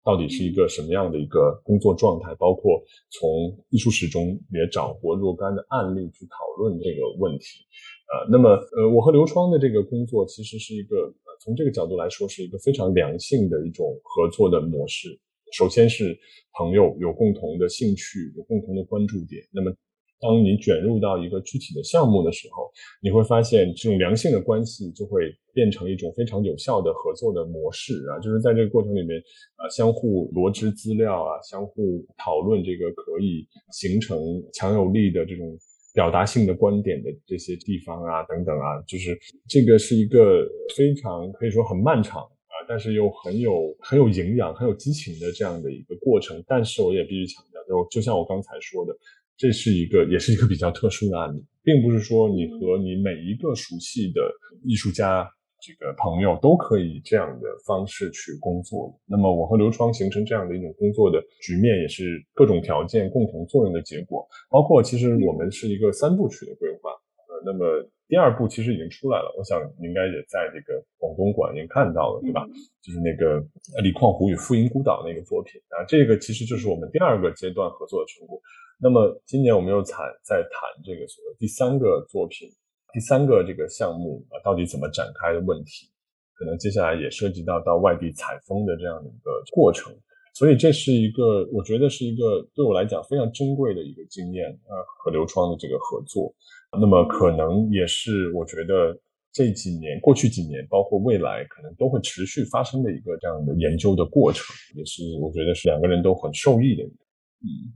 到底是一个什么样的一个工作状态，包括从艺术史中也找过若干的案例去讨论这个问题。呃，那么呃，我和刘窗的这个工作其实是一个从这个角度来说是一个非常良性的一种合作的模式。首先是朋友有共同的兴趣，有共同的关注点。那么，当你卷入到一个具体的项目的时候，你会发现这种良性的关系就会变成一种非常有效的合作的模式啊！就是在这个过程里面啊，相互罗织资料啊，相互讨论这个可以形成强有力的这种表达性的观点的这些地方啊，等等啊，就是这个是一个非常可以说很漫长啊。但是又很有很有营养、很有激情的这样的一个过程，但是我也必须强调，就就像我刚才说的，这是一个也是一个比较特殊的案例，并不是说你和你每一个熟悉的艺术家这个朋友都可以这样的方式去工作。那么我和刘窗形成这样的一种工作的局面，也是各种条件共同作用的结果。包括其实我们是一个三部曲的规划，呃，那么第二部其实已经出来了，我想你应该也在这个广东馆已经看到了，对吧？就是那个李矿湖与富盈孤岛那个作品啊，这个其实就是我们第二个阶段合作的成果。那么今年我们又谈在谈这个所谓第三个作品，第三个这个项目啊，到底怎么展开的问题，可能接下来也涉及到到外地采风的这样的一个过程，所以这是一个我觉得是一个对我来讲非常珍贵的一个经验啊，和刘窗的这个合作，那么可能也是我觉得这几年过去几年，包括未来可能都会持续发生的一个这样的研究的过程，也是我觉得是两个人都很受益的，嗯。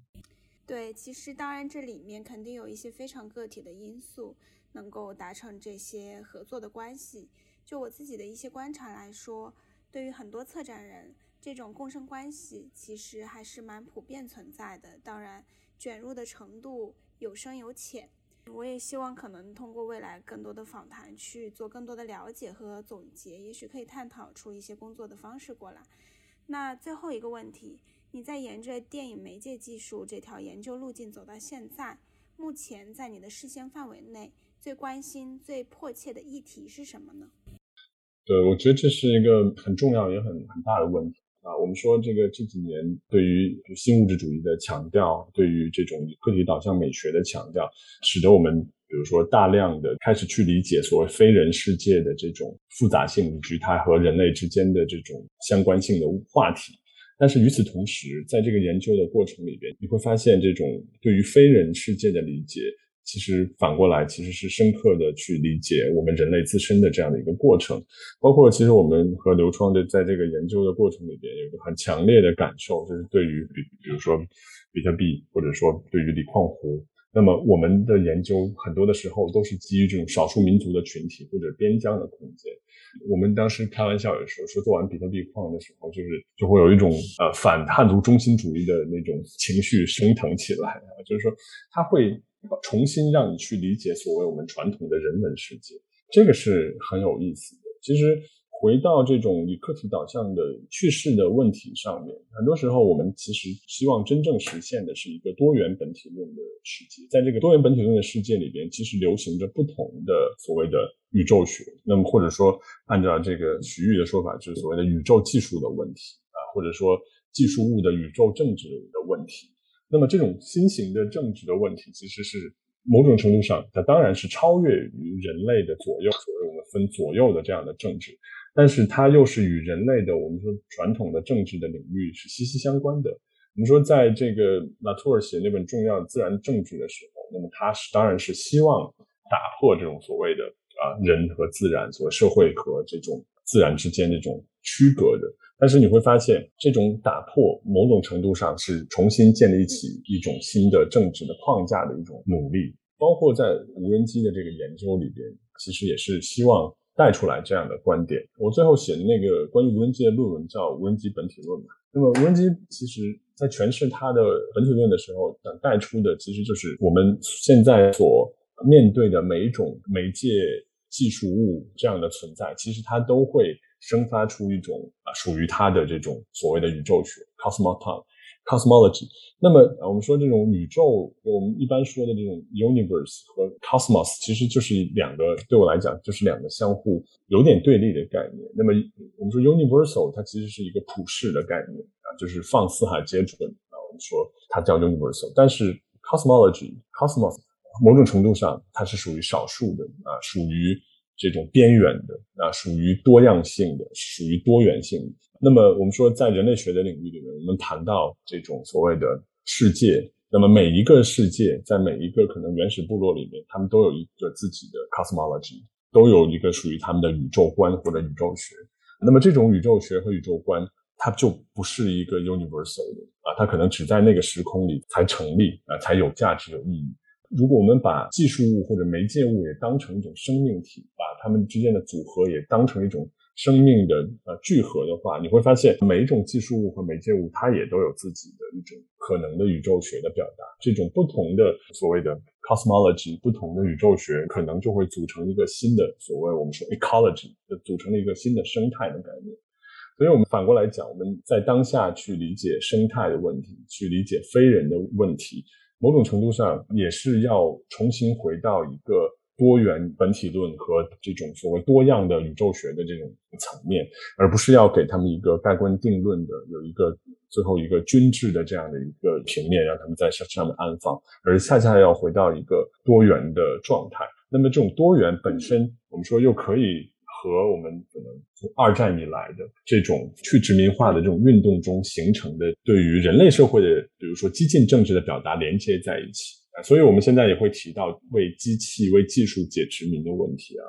对，其实当然这里面肯定有一些非常个体的因素，能够达成这些合作的关系。就我自己的一些观察来说，对于很多策展人，这种共生关系其实还是蛮普遍存在的。当然，卷入的程度有深有浅。我也希望可能通过未来更多的访谈去做更多的了解和总结，也许可以探讨出一些工作的方式过来。那最后一个问题。你在沿着电影媒介技术这条研究路径走到现在，目前在你的视线范围内最关心、最迫切的议题是什么呢？对，我觉得这是一个很重要也很很大的问题啊。我们说这个这几年对于新物质主义的强调，对于这种个体导向美学的强调，使得我们比如说大量的开始去理解所谓非人世界的这种复杂性，以及它和人类之间的这种相关性的话题。但是与此同时，在这个研究的过程里边，你会发现，这种对于非人世界的理解，其实反过来其实是深刻的去理解我们人类自身的这样的一个过程。包括其实我们和刘创的在这个研究的过程里边，有一个很强烈的感受，就是对于比比如说比特币，或者说对于锂矿湖。那么我们的研究很多的时候都是基于这种少数民族的群体或者边疆的空间。我们当时开玩笑也说，说做完比特币矿的时候，就是就会有一种呃反汉族中心主义的那种情绪升腾起来啊，就是说它会重新让你去理解所谓我们传统的人文世界，这个是很有意思的。其实。回到这种以课题导向的叙事的问题上面，很多时候我们其实希望真正实现的是一个多元本体论的世界。在这个多元本体论的世界里边，其实流行着不同的所谓的宇宙学，那么或者说按照这个徐玉的说法，就是所谓的宇宙技术的问题啊，或者说技术物的宇宙政治的问题。那么这种新型的政治的问题，其实是某种程度上，它当然是超越于人类的左右，所谓我们分左右的这样的政治。但是它又是与人类的我们说传统的政治的领域是息息相关的。我们说，在这个拉图尔写那本重要自然政治的时候，那么他是当然是希望打破这种所谓的啊人和自然、所谓社会和这种自然之间这种区隔的。但是你会发现，这种打破某种程度上是重新建立起一种新的政治的框架的一种努力。包括在无人机的这个研究里边，其实也是希望。带出来这样的观点，我最后写的那个关于无人机的论文叫《无人机本体论》嘛。那么无人机其实在诠释它的本体论的时候，想带出的其实就是我们现在所面对的每一种媒介技术物这样的存在，其实它都会生发出一种啊属于它的这种所谓的宇宙学 （cosmos）。cosmology，那么我们说这种宇宙，我们一般说的这种 universe 和 cosmos，其实就是两个，对我来讲就是两个相互有点对立的概念。那么我们说 universal，它其实是一个普世的概念啊，就是放四海皆准啊。我们说它叫 universal，但是 cosmology，cosmos，某种程度上它是属于少数的啊，属于这种边缘的啊，属于多样性的，属于多元性的。那么我们说，在人类学的领域里面，我们谈到这种所谓的世界，那么每一个世界，在每一个可能原始部落里面，他们都有一个自己的 cosmology，都有一个属于他们的宇宙观或者宇宙学。那么这种宇宙学和宇宙观，它就不是一个 universal 的啊，它可能只在那个时空里才成立啊，才有价值有意义。如果我们把技术物或者媒介物也当成一种生命体，把它们之间的组合也当成一种。生命的呃聚合的话，你会发现每一种技术物和媒介物，它也都有自己的一种可能的宇宙学的表达。这种不同的所谓的 cosmology 不同的宇宙学，可能就会组成一个新的所谓我们说 ecology，组成了一个新的生态的概念。所以我们反过来讲，我们在当下去理解生态的问题，去理解非人的问题，某种程度上也是要重新回到一个。多元本体论和这种所谓多样的宇宙学的这种层面，而不是要给他们一个盖棺定论的有一个最后一个均质的这样的一个平面，让他们在上上面安放，而恰恰要回到一个多元的状态。那么这种多元本身，我们说又可以和我们可能从二战以来的这种去殖民化的这种运动中形成的对于人类社会的，比如说激进政治的表达连接在一起。所以，我们现在也会提到为机器、为技术解殖民的问题啊。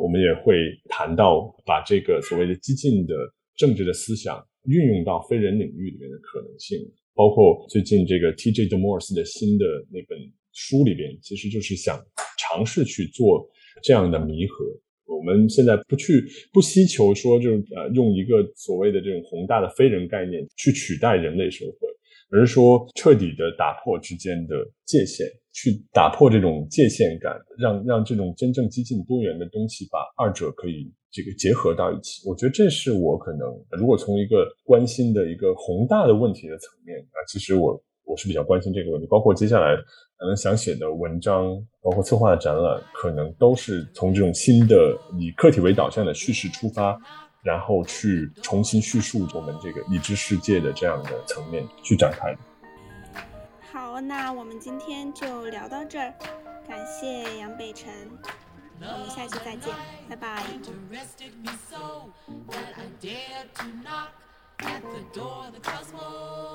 我们也会谈到把这个所谓的激进的政治的思想运用到非人领域里面的可能性，包括最近这个 T.J. de m o r s 的新的那本书里边，其实就是想尝试去做这样的弥合。我们现在不去不希求说，就呃用一个所谓的这种宏大的非人概念去取代人类社会。而是说，彻底的打破之间的界限，去打破这种界限感，让让这种真正激进多元的东西把二者可以这个结合到一起。我觉得这是我可能如果从一个关心的一个宏大的问题的层面啊，其实我我是比较关心这个问题。包括接下来可能想写的文章，包括策划的展览，可能都是从这种新的以客体为导向的叙事出发。然后去重新叙述我们这个已知世界的这样的层面去展开。好，那我们今天就聊到这儿，感谢杨北辰，我们下期再见，拜拜。At the door of the cosmos.